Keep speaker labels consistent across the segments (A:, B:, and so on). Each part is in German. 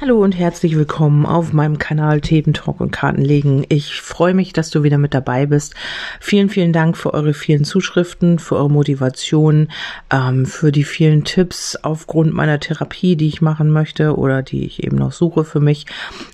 A: Hallo und herzlich willkommen auf meinem Kanal Themen Talk und Kartenlegen. Ich freue mich, dass du wieder mit dabei bist. Vielen, vielen Dank für eure vielen Zuschriften, für eure Motivation, ähm, für die vielen Tipps aufgrund meiner Therapie, die ich machen möchte oder die ich eben noch suche für mich.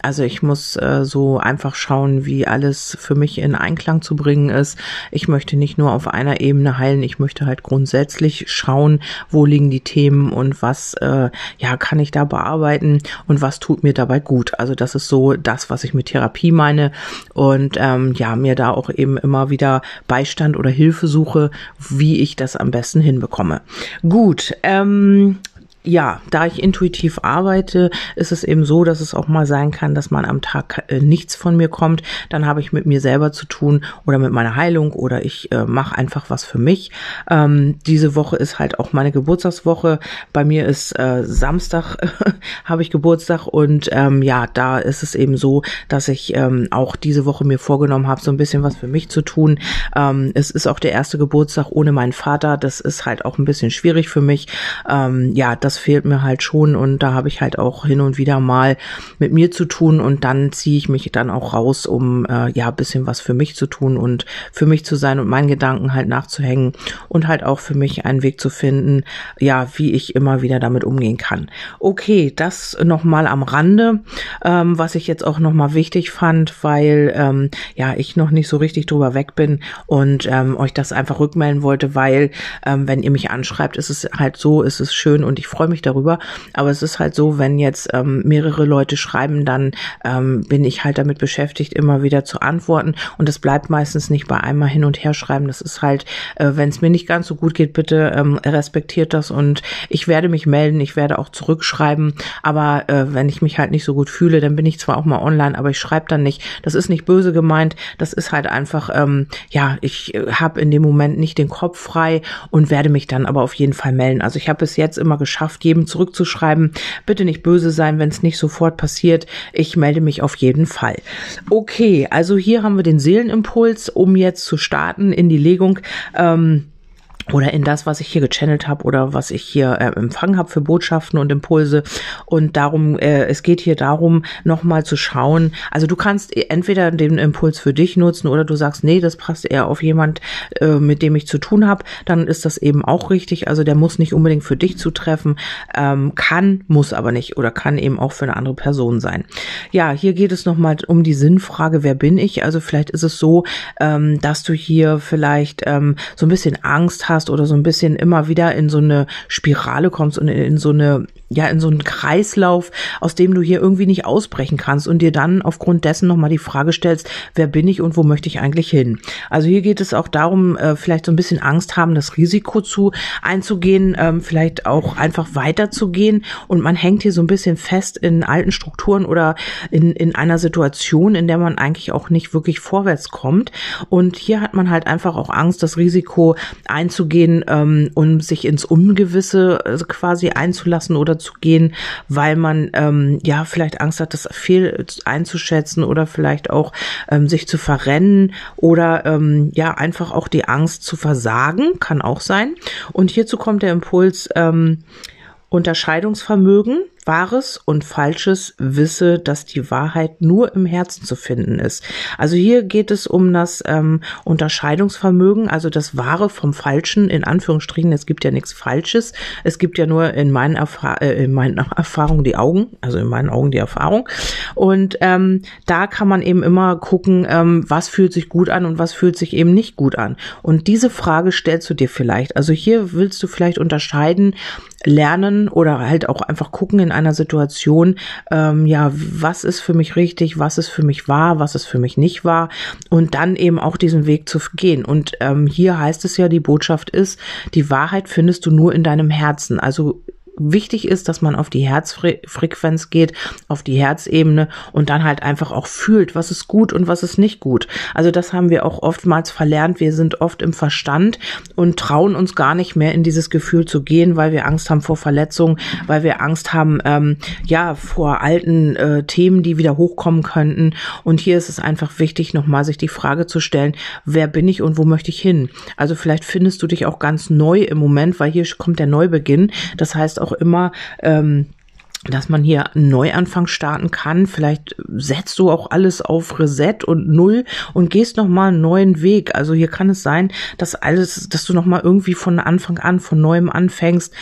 A: Also ich muss äh, so einfach schauen, wie alles für mich in Einklang zu bringen ist. Ich möchte nicht nur auf einer Ebene heilen, ich möchte halt grundsätzlich schauen, wo liegen die Themen und was äh, ja kann ich da bearbeiten und was was tut mir dabei gut. Also das ist so das, was ich mit Therapie meine und ähm, ja, mir da auch eben immer wieder Beistand oder Hilfe suche, wie ich das am besten hinbekomme. Gut, ähm, ja, da ich intuitiv arbeite, ist es eben so, dass es auch mal sein kann, dass man am Tag äh, nichts von mir kommt. Dann habe ich mit mir selber zu tun oder mit meiner Heilung oder ich äh, mache einfach was für mich. Ähm, diese Woche ist halt auch meine Geburtstagswoche. Bei mir ist äh, Samstag habe ich Geburtstag und ähm, ja, da ist es eben so, dass ich ähm, auch diese Woche mir vorgenommen habe, so ein bisschen was für mich zu tun. Ähm, es ist auch der erste Geburtstag ohne meinen Vater. Das ist halt auch ein bisschen schwierig für mich. Ähm, ja, das das fehlt mir halt schon und da habe ich halt auch hin und wieder mal mit mir zu tun und dann ziehe ich mich dann auch raus, um äh, ja bisschen was für mich zu tun und für mich zu sein und meinen Gedanken halt nachzuhängen und halt auch für mich einen Weg zu finden, ja, wie ich immer wieder damit umgehen kann. Okay, das nochmal am Rande, ähm, was ich jetzt auch nochmal wichtig fand, weil ähm, ja ich noch nicht so richtig drüber weg bin und ähm, euch das einfach rückmelden wollte, weil ähm, wenn ihr mich anschreibt, ist es halt so, ist es schön und ich freue freue mich darüber. Aber es ist halt so, wenn jetzt ähm, mehrere Leute schreiben, dann ähm, bin ich halt damit beschäftigt, immer wieder zu antworten. Und es bleibt meistens nicht bei einmal hin und her schreiben. Das ist halt, äh, wenn es mir nicht ganz so gut geht, bitte ähm, respektiert das und ich werde mich melden. Ich werde auch zurückschreiben. Aber äh, wenn ich mich halt nicht so gut fühle, dann bin ich zwar auch mal online, aber ich schreibe dann nicht. Das ist nicht böse gemeint. Das ist halt einfach, ähm, ja, ich äh, habe in dem Moment nicht den Kopf frei und werde mich dann aber auf jeden Fall melden. Also ich habe es jetzt immer geschafft, Kraft jedem zurückzuschreiben. Bitte nicht böse sein, wenn es nicht sofort passiert. Ich melde mich auf jeden Fall. Okay, also hier haben wir den Seelenimpuls, um jetzt zu starten in die Legung. Ähm, oder in das, was ich hier gechannelt habe oder was ich hier äh, empfangen habe für Botschaften und Impulse. Und darum, äh, es geht hier darum, nochmal zu schauen. Also du kannst entweder den Impuls für dich nutzen oder du sagst, nee, das passt eher auf jemand, äh, mit dem ich zu tun habe. Dann ist das eben auch richtig. Also der muss nicht unbedingt für dich zutreffen, ähm, kann, muss aber nicht oder kann eben auch für eine andere Person sein. Ja, hier geht es nochmal um die Sinnfrage, wer bin ich? Also vielleicht ist es so, ähm, dass du hier vielleicht ähm, so ein bisschen Angst hast, hast oder so ein bisschen immer wieder in so eine Spirale kommst und in so eine ja in so einen Kreislauf, aus dem du hier irgendwie nicht ausbrechen kannst und dir dann aufgrund dessen nochmal die Frage stellst, wer bin ich und wo möchte ich eigentlich hin? Also hier geht es auch darum, äh, vielleicht so ein bisschen Angst haben, das Risiko zu einzugehen, ähm, vielleicht auch einfach weiterzugehen und man hängt hier so ein bisschen fest in alten Strukturen oder in, in einer Situation, in der man eigentlich auch nicht wirklich vorwärts kommt. Und hier hat man halt einfach auch Angst, das Risiko einzugehen, ähm, um sich ins Ungewisse äh, quasi einzulassen oder zu gehen, weil man ähm, ja vielleicht Angst hat, das fehl einzuschätzen oder vielleicht auch ähm, sich zu verrennen oder ähm, ja einfach auch die Angst zu versagen, kann auch sein. Und hierzu kommt der Impuls ähm, Unterscheidungsvermögen Wahres und Falsches wisse, dass die Wahrheit nur im Herzen zu finden ist. Also hier geht es um das ähm, Unterscheidungsvermögen, also das Wahre vom Falschen, in Anführungsstrichen. Es gibt ja nichts Falsches. Es gibt ja nur in meinen, Erfahr äh, in meinen Erfahrungen die Augen, also in meinen Augen die Erfahrung. Und ähm, da kann man eben immer gucken, ähm, was fühlt sich gut an und was fühlt sich eben nicht gut an. Und diese Frage stellst du dir vielleicht. Also hier willst du vielleicht unterscheiden, lernen oder halt auch einfach gucken in einer Situation, ähm, ja, was ist für mich richtig, was ist für mich wahr, was ist für mich nicht wahr und dann eben auch diesen Weg zu gehen. Und ähm, hier heißt es ja, die Botschaft ist, die Wahrheit findest du nur in deinem Herzen. Also wichtig ist, dass man auf die Herzfrequenz geht, auf die Herzebene und dann halt einfach auch fühlt, was ist gut und was ist nicht gut. Also das haben wir auch oftmals verlernt. Wir sind oft im Verstand und trauen uns gar nicht mehr in dieses Gefühl zu gehen, weil wir Angst haben vor Verletzungen, weil wir Angst haben, ähm, ja, vor alten äh, Themen, die wieder hochkommen könnten. Und hier ist es einfach wichtig, nochmal sich die Frage zu stellen, wer bin ich und wo möchte ich hin? Also vielleicht findest du dich auch ganz neu im Moment, weil hier kommt der Neubeginn. Das heißt auch immer, ähm, dass man hier einen Neuanfang starten kann. Vielleicht setzt du auch alles auf Reset und Null und gehst nochmal einen neuen Weg. Also hier kann es sein, dass alles, dass du nochmal irgendwie von Anfang an, von neuem anfängst,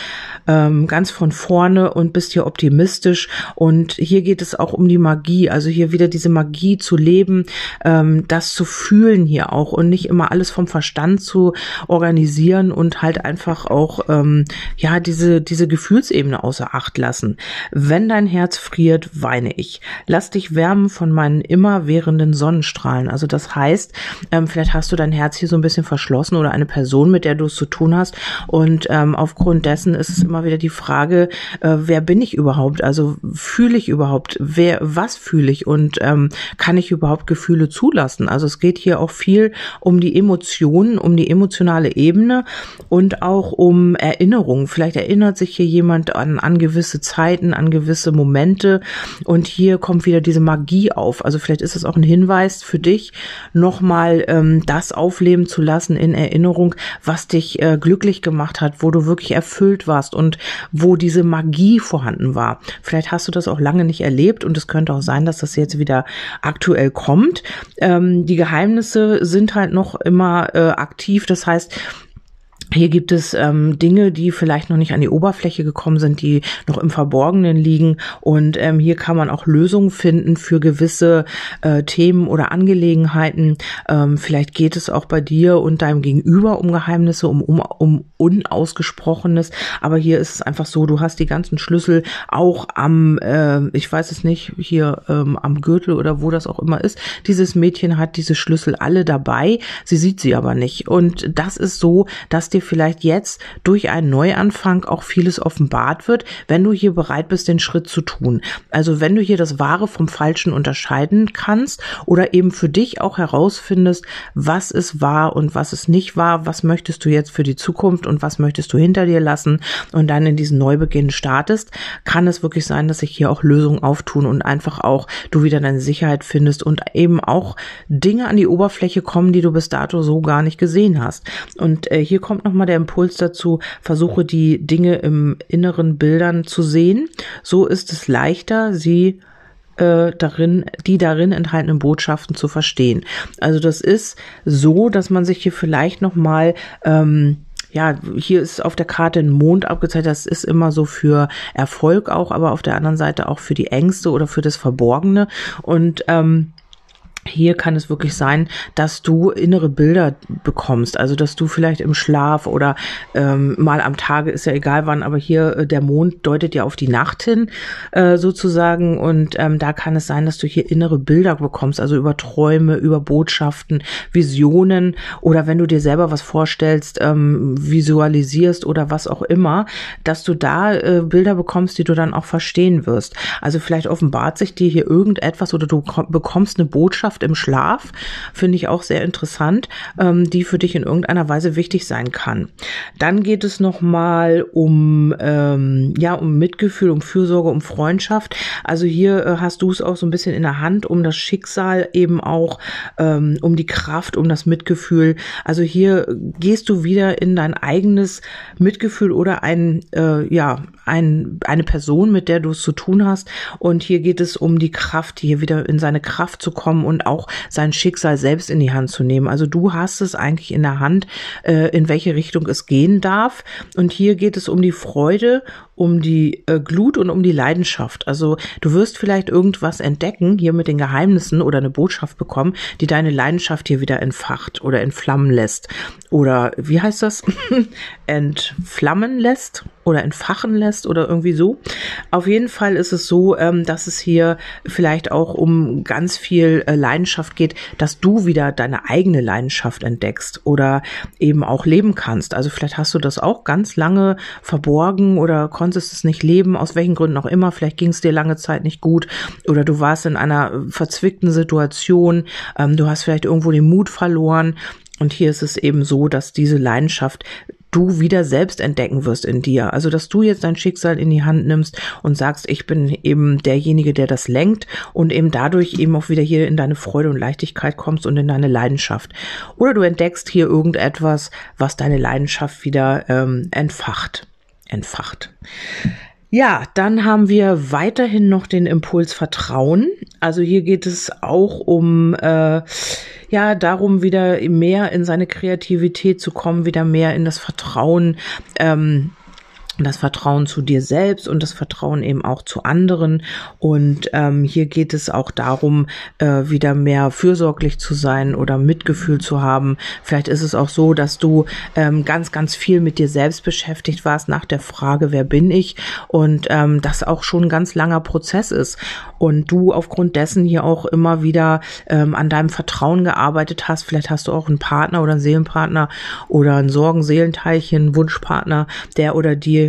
A: ähm, ganz von vorne und bist hier optimistisch. Und hier geht es auch um die Magie. Also hier wieder diese Magie zu leben, ähm, das zu fühlen hier auch und nicht immer alles vom Verstand zu organisieren und halt einfach auch, ähm, ja, diese, diese Gefühlsebene außer Acht lassen. Wenn dein Herz friert, weine ich. Lass dich wärmen von meinen immerwährenden Sonnenstrahlen. Also das heißt, ähm, vielleicht hast du dein Herz hier so ein bisschen verschlossen oder eine Person, mit der du es zu tun hast. Und ähm, aufgrund dessen ist es immer wieder die Frage, äh, wer bin ich überhaupt? Also fühle ich überhaupt? Wer, was fühle ich? Und ähm, kann ich überhaupt Gefühle zulassen? Also es geht hier auch viel um die Emotionen, um die emotionale Ebene und auch um Erinnerungen. Vielleicht erinnert sich hier jemand an, an gewisse Zeiten, an gewisse Momente. Und hier kommt wieder diese Magie auf. Also vielleicht ist es auch ein Hinweis für dich, nochmal ähm, das aufleben zu lassen in Erinnerung, was dich äh, glücklich gemacht hat, wo du wirklich erfüllt warst und wo diese Magie vorhanden war. Vielleicht hast du das auch lange nicht erlebt und es könnte auch sein, dass das jetzt wieder aktuell kommt. Ähm, die Geheimnisse sind halt noch immer äh, aktiv. Das heißt, hier gibt es ähm, Dinge, die vielleicht noch nicht an die Oberfläche gekommen sind, die noch im Verborgenen liegen. Und ähm, hier kann man auch Lösungen finden für gewisse äh, Themen oder Angelegenheiten. Ähm, vielleicht geht es auch bei dir und deinem Gegenüber um Geheimnisse, um, um, um Unausgesprochenes. Aber hier ist es einfach so, du hast die ganzen Schlüssel auch am, äh, ich weiß es nicht, hier ähm, am Gürtel oder wo das auch immer ist. Dieses Mädchen hat diese Schlüssel alle dabei. Sie sieht sie aber nicht. Und das ist so, dass die dir vielleicht jetzt durch einen Neuanfang auch vieles offenbart wird, wenn du hier bereit bist, den Schritt zu tun. Also wenn du hier das Wahre vom Falschen unterscheiden kannst oder eben für dich auch herausfindest, was ist wahr und was ist nicht wahr, was möchtest du jetzt für die Zukunft und was möchtest du hinter dir lassen und dann in diesen Neubeginn startest, kann es wirklich sein, dass sich hier auch Lösungen auftun und einfach auch du wieder deine Sicherheit findest und eben auch Dinge an die Oberfläche kommen, die du bis dato so gar nicht gesehen hast. Und äh, hier kommt nochmal der Impuls dazu, versuche die Dinge im inneren Bildern zu sehen. So ist es leichter, sie äh, darin, die darin enthaltenen Botschaften zu verstehen. Also das ist so, dass man sich hier vielleicht nochmal ähm, ja, hier ist auf der Karte ein Mond abgezeichnet. Das ist immer so für Erfolg auch, aber auf der anderen Seite auch für die Ängste oder für das Verborgene. Und ähm, hier kann es wirklich sein, dass du innere Bilder bekommst, also dass du vielleicht im Schlaf oder ähm, mal am Tage ist ja egal wann, aber hier äh, der Mond deutet ja auf die Nacht hin äh, sozusagen und ähm, da kann es sein, dass du hier innere Bilder bekommst, also über Träume, über Botschaften, Visionen oder wenn du dir selber was vorstellst, ähm, visualisierst oder was auch immer, dass du da äh, Bilder bekommst, die du dann auch verstehen wirst. Also vielleicht offenbart sich dir hier irgendetwas oder du bekommst eine Botschaft Botschaft im Schlaf, finde ich auch sehr interessant, ähm, die für dich in irgendeiner Weise wichtig sein kann. Dann geht es nochmal um, ähm, ja, um Mitgefühl, um Fürsorge, um Freundschaft. Also hier äh, hast du es auch so ein bisschen in der Hand, um das Schicksal eben auch, ähm, um die Kraft, um das Mitgefühl. Also hier gehst du wieder in dein eigenes Mitgefühl oder ein, äh, ja, ein, eine Person, mit der du es zu tun hast. Und hier geht es um die Kraft, hier wieder in seine Kraft zu kommen und auch sein Schicksal selbst in die Hand zu nehmen. Also du hast es eigentlich in der Hand, äh, in welche Richtung es gehen darf. Und hier geht es um die Freude, um die äh, Glut und um die Leidenschaft. Also du wirst vielleicht irgendwas entdecken, hier mit den Geheimnissen oder eine Botschaft bekommen, die deine Leidenschaft hier wieder entfacht oder entflammen lässt. Oder wie heißt das? entflammen lässt oder entfachen lässt oder irgendwie so. Auf jeden Fall ist es so, ähm, dass es hier vielleicht auch um ganz viel äh, Leidenschaft geht, dass du wieder deine eigene Leidenschaft entdeckst oder eben auch leben kannst. Also vielleicht hast du das auch ganz lange verborgen oder konntest es nicht leben, aus welchen Gründen auch immer. Vielleicht ging es dir lange Zeit nicht gut oder du warst in einer verzwickten Situation. Ähm, du hast vielleicht irgendwo den Mut verloren. Und hier ist es eben so, dass diese Leidenschaft du wieder selbst entdecken wirst in dir. Also, dass du jetzt dein Schicksal in die Hand nimmst und sagst, ich bin eben derjenige, der das lenkt und eben dadurch eben auch wieder hier in deine Freude und Leichtigkeit kommst und in deine Leidenschaft. Oder du entdeckst hier irgendetwas, was deine Leidenschaft wieder ähm, entfacht entfacht. Ja, dann haben wir weiterhin noch den Impuls Vertrauen. Also hier geht es auch um äh, ja darum, wieder mehr in seine Kreativität zu kommen, wieder mehr in das Vertrauen. Ähm, das Vertrauen zu dir selbst und das Vertrauen eben auch zu anderen. Und ähm, hier geht es auch darum, äh, wieder mehr fürsorglich zu sein oder Mitgefühl zu haben. Vielleicht ist es auch so, dass du ähm, ganz, ganz viel mit dir selbst beschäftigt warst nach der Frage, wer bin ich? Und ähm, das auch schon ein ganz langer Prozess ist. Und du aufgrund dessen hier auch immer wieder ähm, an deinem Vertrauen gearbeitet hast. Vielleicht hast du auch einen Partner oder einen Seelenpartner oder einen Sorgen-Seelenteilchen, Wunschpartner, der oder die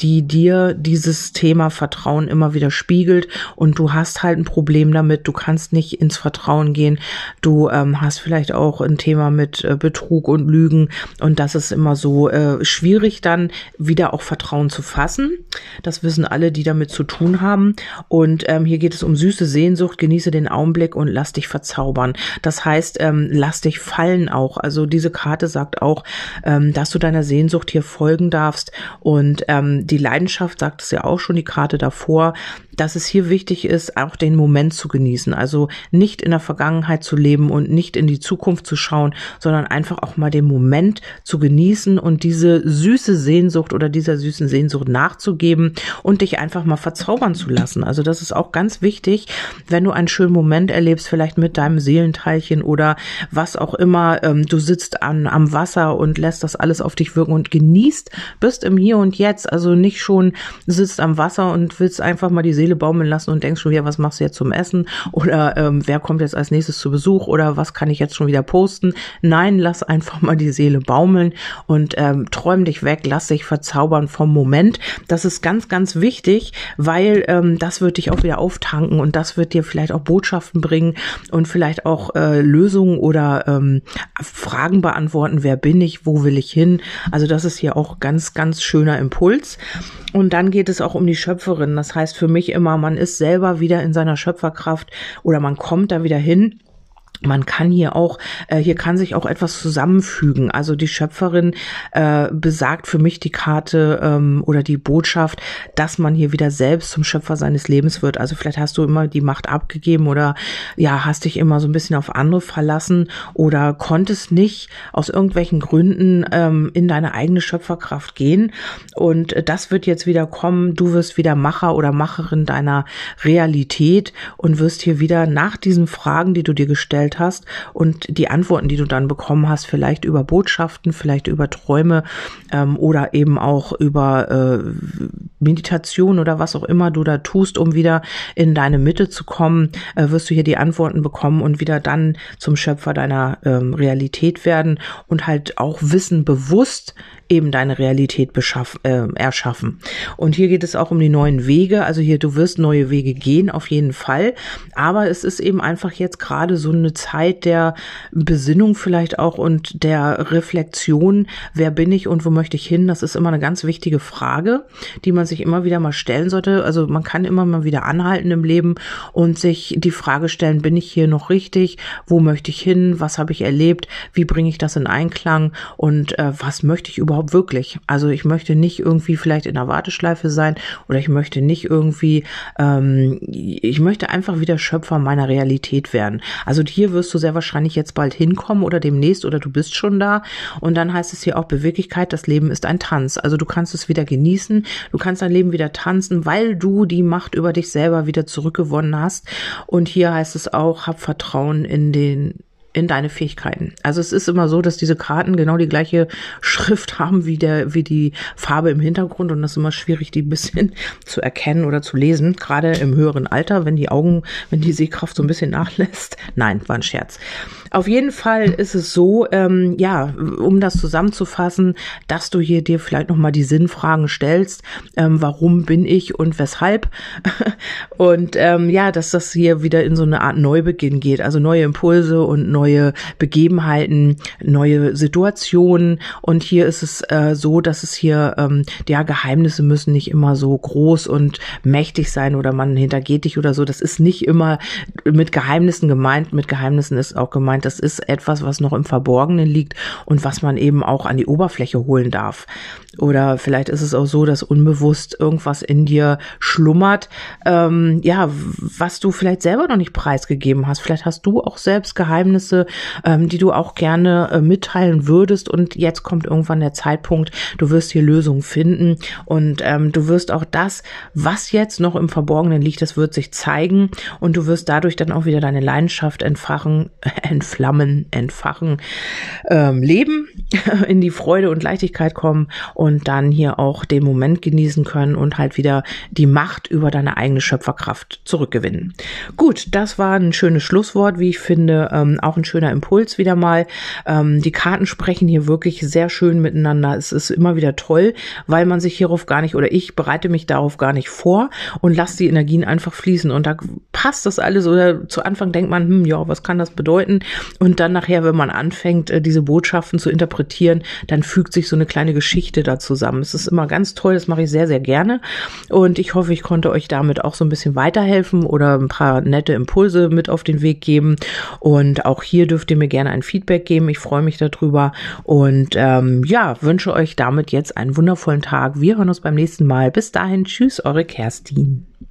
A: die dir dieses Thema Vertrauen immer wieder spiegelt. Und du hast halt ein Problem damit, du kannst nicht ins Vertrauen gehen, du ähm, hast vielleicht auch ein Thema mit äh, Betrug und Lügen. Und das ist immer so äh, schwierig dann wieder auch Vertrauen zu fassen. Das wissen alle, die damit zu tun haben. Und ähm, hier geht es um süße Sehnsucht, genieße den Augenblick und lass dich verzaubern. Das heißt, ähm, lass dich fallen auch. Also diese Karte sagt auch, ähm, dass du deiner Sehnsucht hier folgen darfst. Und ähm, die Leidenschaft sagt es ja auch schon, die Karte davor, dass es hier wichtig ist, auch den Moment zu genießen. Also nicht in der Vergangenheit zu leben und nicht in die Zukunft zu schauen, sondern einfach auch mal den Moment zu genießen und diese süße Sehnsucht oder dieser süßen Sehnsucht nachzugeben und dich einfach mal verzaubern zu lassen. Also das ist auch ganz wichtig, wenn du einen schönen Moment erlebst, vielleicht mit deinem Seelenteilchen oder was auch immer. Ähm, du sitzt an, am Wasser und lässt das alles auf dich wirken und genießt, bist im Hier und Jetzt. Also nicht schon sitzt am Wasser und willst einfach mal die Seele baumeln lassen und denkst schon wieder, was machst du jetzt zum Essen? Oder ähm, wer kommt jetzt als nächstes zu Besuch? Oder was kann ich jetzt schon wieder posten? Nein, lass einfach mal die Seele baumeln und ähm, träum dich weg, lass dich verzaubern vom Moment. Das ist ganz, ganz wichtig, weil ähm, das wird dich auch wieder auftanken und das wird dir vielleicht auch Botschaften bringen und vielleicht auch äh, Lösungen oder ähm, Fragen beantworten. Wer bin ich? Wo will ich hin? Also das ist hier auch ganz, ganz schöner Impuls. Und dann geht es auch um die Schöpferin. Das heißt für mich immer, man ist selber wieder in seiner Schöpferkraft oder man kommt da wieder hin man kann hier auch, äh, hier kann sich auch etwas zusammenfügen. Also die Schöpferin äh, besagt für mich die Karte ähm, oder die Botschaft, dass man hier wieder selbst zum Schöpfer seines Lebens wird. Also vielleicht hast du immer die Macht abgegeben oder ja, hast dich immer so ein bisschen auf andere verlassen oder konntest nicht aus irgendwelchen Gründen ähm, in deine eigene Schöpferkraft gehen. Und das wird jetzt wieder kommen. Du wirst wieder Macher oder Macherin deiner Realität und wirst hier wieder nach diesen Fragen, die du dir gestellt gestellt hast und die Antworten, die du dann bekommen hast, vielleicht über Botschaften, vielleicht über Träume ähm, oder eben auch über äh, Meditation oder was auch immer du da tust, um wieder in deine Mitte zu kommen, äh, wirst du hier die Antworten bekommen und wieder dann zum Schöpfer deiner ähm, Realität werden und halt auch Wissen bewusst eben deine Realität beschaff, äh, erschaffen. Und hier geht es auch um die neuen Wege. Also hier, du wirst neue Wege gehen, auf jeden Fall. Aber es ist eben einfach jetzt gerade so eine Zeit der Besinnung vielleicht auch und der Reflexion. Wer bin ich und wo möchte ich hin? Das ist immer eine ganz wichtige Frage, die man sich immer wieder mal stellen sollte. Also man kann immer mal wieder anhalten im Leben und sich die Frage stellen, bin ich hier noch richtig? Wo möchte ich hin? Was habe ich erlebt? Wie bringe ich das in Einklang? Und äh, was möchte ich überhaupt überhaupt wirklich? Also ich möchte nicht irgendwie vielleicht in der Warteschleife sein oder ich möchte nicht irgendwie, ähm, ich möchte einfach wieder Schöpfer meiner Realität werden. Also hier wirst du sehr wahrscheinlich jetzt bald hinkommen oder demnächst oder du bist schon da. Und dann heißt es hier auch Beweglichkeit, das Leben ist ein Tanz. Also du kannst es wieder genießen, du kannst dein Leben wieder tanzen, weil du die Macht über dich selber wieder zurückgewonnen hast. Und hier heißt es auch, hab Vertrauen in den in deine Fähigkeiten. Also es ist immer so, dass diese Karten genau die gleiche Schrift haben wie der, wie die Farbe im Hintergrund und das ist immer schwierig, die ein bisschen zu erkennen oder zu lesen, gerade im höheren Alter, wenn die Augen, wenn die Sehkraft so ein bisschen nachlässt. Nein, war ein Scherz. Auf jeden Fall ist es so, ähm, ja, um das zusammenzufassen, dass du hier dir vielleicht nochmal die Sinnfragen stellst, ähm, warum bin ich und weshalb und ähm, ja, dass das hier wieder in so eine Art Neubeginn geht, also neue Impulse und neue Begebenheiten, neue Situationen. Und hier ist es äh, so, dass es hier, ähm, ja, Geheimnisse müssen nicht immer so groß und mächtig sein oder man hintergeht dich oder so. Das ist nicht immer mit Geheimnissen gemeint. Mit Geheimnissen ist auch gemeint, das ist etwas, was noch im Verborgenen liegt und was man eben auch an die Oberfläche holen darf. Oder vielleicht ist es auch so, dass unbewusst irgendwas in dir schlummert, ähm, ja, was du vielleicht selber noch nicht preisgegeben hast. Vielleicht hast du auch selbst Geheimnisse, ähm, die du auch gerne äh, mitteilen würdest. Und jetzt kommt irgendwann der Zeitpunkt, du wirst hier Lösungen finden und ähm, du wirst auch das, was jetzt noch im Verborgenen liegt, das wird sich zeigen und du wirst dadurch dann auch wieder deine Leidenschaft entfachen, entflammen, entfachen, ähm, leben, in die Freude und Leichtigkeit kommen und dann hier auch den Moment genießen können und halt wieder die Macht über deine eigene Schöpferkraft zurückgewinnen. Gut, das war ein schönes Schlusswort, wie ich finde, ähm, auch ein schöner Impuls wieder mal. Ähm, die Karten sprechen hier wirklich sehr schön miteinander. Es ist immer wieder toll, weil man sich hierauf gar nicht oder ich bereite mich darauf gar nicht vor und lasse die Energien einfach fließen und da passt das alles oder zu Anfang denkt man, hm, ja, was kann das bedeuten? Und dann nachher, wenn man anfängt, äh, diese Botschaften zu interpretieren, dann fügt sich so eine kleine Geschichte da zusammen. Es ist immer ganz toll, das mache ich sehr, sehr gerne und ich hoffe, ich konnte euch damit auch so ein bisschen weiterhelfen oder ein paar nette Impulse mit auf den Weg geben und auch hier dürft ihr mir gerne ein Feedback geben. Ich freue mich darüber und ähm, ja, wünsche euch damit jetzt einen wundervollen Tag. Wir hören uns beim nächsten Mal. Bis dahin, tschüss, eure Kerstin.